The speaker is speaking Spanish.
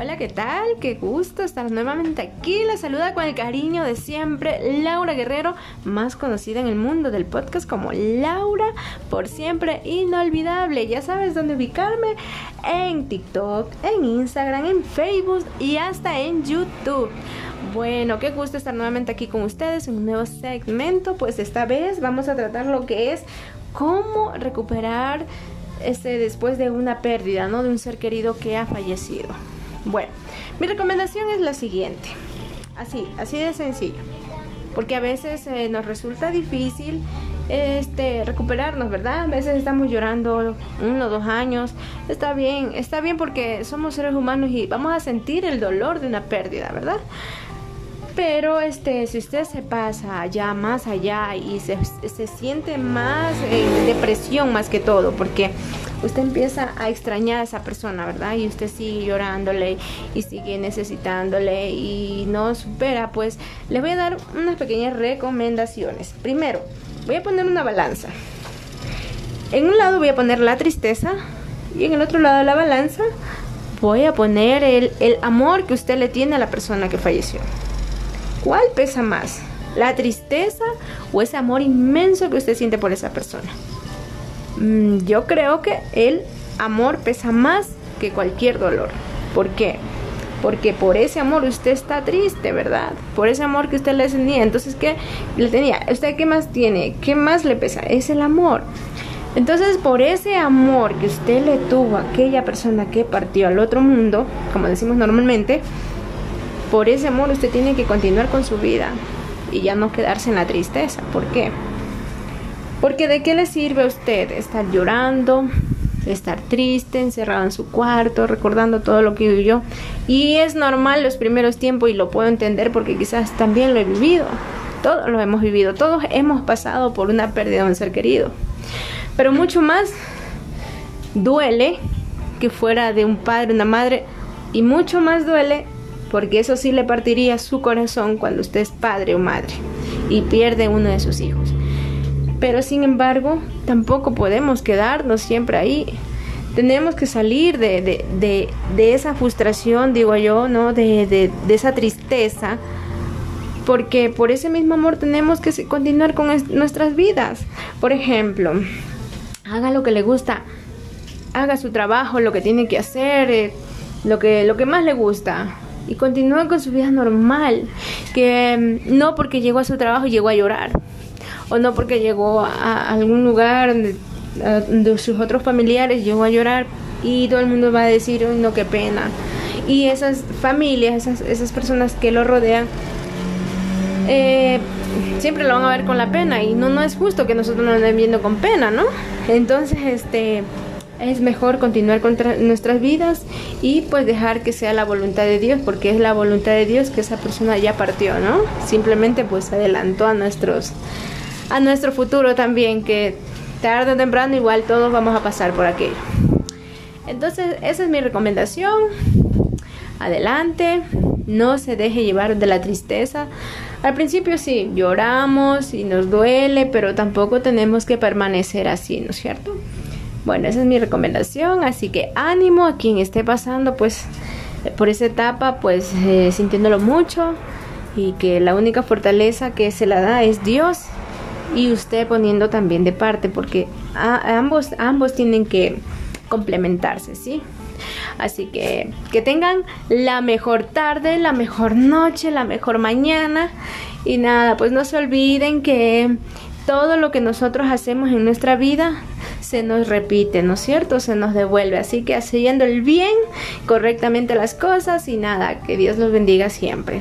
Hola, ¿qué tal? Qué gusto estar nuevamente aquí. La saluda con el cariño de siempre Laura Guerrero, más conocida en el mundo del podcast como Laura por siempre inolvidable. Ya sabes dónde ubicarme en TikTok, en Instagram, en Facebook y hasta en YouTube. Bueno, qué gusto estar nuevamente aquí con ustedes en un nuevo segmento. Pues esta vez vamos a tratar lo que es cómo recuperar este después de una pérdida, ¿no? De un ser querido que ha fallecido. Bueno, mi recomendación es la siguiente. Así, así de sencillo. Porque a veces eh, nos resulta difícil este recuperarnos, ¿verdad? A veces estamos llorando uno o dos años. Está bien, está bien porque somos seres humanos y vamos a sentir el dolor de una pérdida, ¿verdad? Pero este, si usted se pasa ya más allá y se, se siente más en depresión más que todo, porque usted empieza a extrañar a esa persona, ¿verdad? Y usted sigue llorándole y sigue necesitándole y no supera, pues le voy a dar unas pequeñas recomendaciones. Primero, voy a poner una balanza. En un lado voy a poner la tristeza y en el otro lado de la balanza voy a poner el, el amor que usted le tiene a la persona que falleció. ¿Cuál pesa más? ¿La tristeza o ese amor inmenso que usted siente por esa persona? Mm, yo creo que el amor pesa más que cualquier dolor. ¿Por qué? Porque por ese amor usted está triste, ¿verdad? Por ese amor que usted le tenía. Entonces, ¿qué le tenía? ¿Usted qué más tiene? ¿Qué más le pesa? Es el amor. Entonces, por ese amor que usted le tuvo a aquella persona que partió al otro mundo, como decimos normalmente, por ese amor usted tiene que continuar con su vida y ya no quedarse en la tristeza. ¿Por qué? Porque de qué le sirve a usted estar llorando, estar triste, encerrado en su cuarto, recordando todo lo que vivió. Y es normal los primeros tiempos y lo puedo entender porque quizás también lo he vivido. Todos lo hemos vivido, todos hemos pasado por una pérdida de un ser querido. Pero mucho más duele que fuera de un padre, una madre, y mucho más duele porque eso sí le partiría su corazón cuando usted es padre o madre y pierde uno de sus hijos. Pero sin embargo, tampoco podemos quedarnos siempre ahí. Tenemos que salir de, esa frustración, digo yo, ¿no? De, esa tristeza. Porque por ese mismo amor tenemos que continuar con nuestras vidas. Por ejemplo, haga lo que le gusta. Haga su trabajo, lo que tiene que hacer, eh, lo, que, lo que más le gusta y continúe con su vida normal. Que mm, no porque llegó a su trabajo llegó a llorar o no porque llegó a algún lugar de sus otros familiares, llegó a llorar y todo el mundo va a decir, uy, no, qué pena. Y esas familias, esas, esas personas que lo rodean, eh, siempre lo van a ver con la pena y no, no es justo que nosotros nos estén viendo con pena, ¿no? Entonces, este, es mejor continuar con nuestras vidas y pues dejar que sea la voluntad de Dios, porque es la voluntad de Dios que esa persona ya partió, ¿no? Simplemente pues adelantó a nuestros a nuestro futuro también, que tarde o temprano igual todos vamos a pasar por aquello. Entonces, esa es mi recomendación. Adelante, no se deje llevar de la tristeza. Al principio sí, lloramos y nos duele, pero tampoco tenemos que permanecer así, ¿no es cierto? Bueno, esa es mi recomendación, así que ánimo a quien esté pasando pues por esa etapa, pues eh, sintiéndolo mucho y que la única fortaleza que se la da es Dios y usted poniendo también de parte porque ambos, ambos tienen que complementarse, ¿sí? Así que que tengan la mejor tarde, la mejor noche, la mejor mañana y nada, pues no se olviden que todo lo que nosotros hacemos en nuestra vida se nos repite, ¿no es cierto? Se nos devuelve. Así que haciendo el bien, correctamente las cosas y nada, que Dios los bendiga siempre.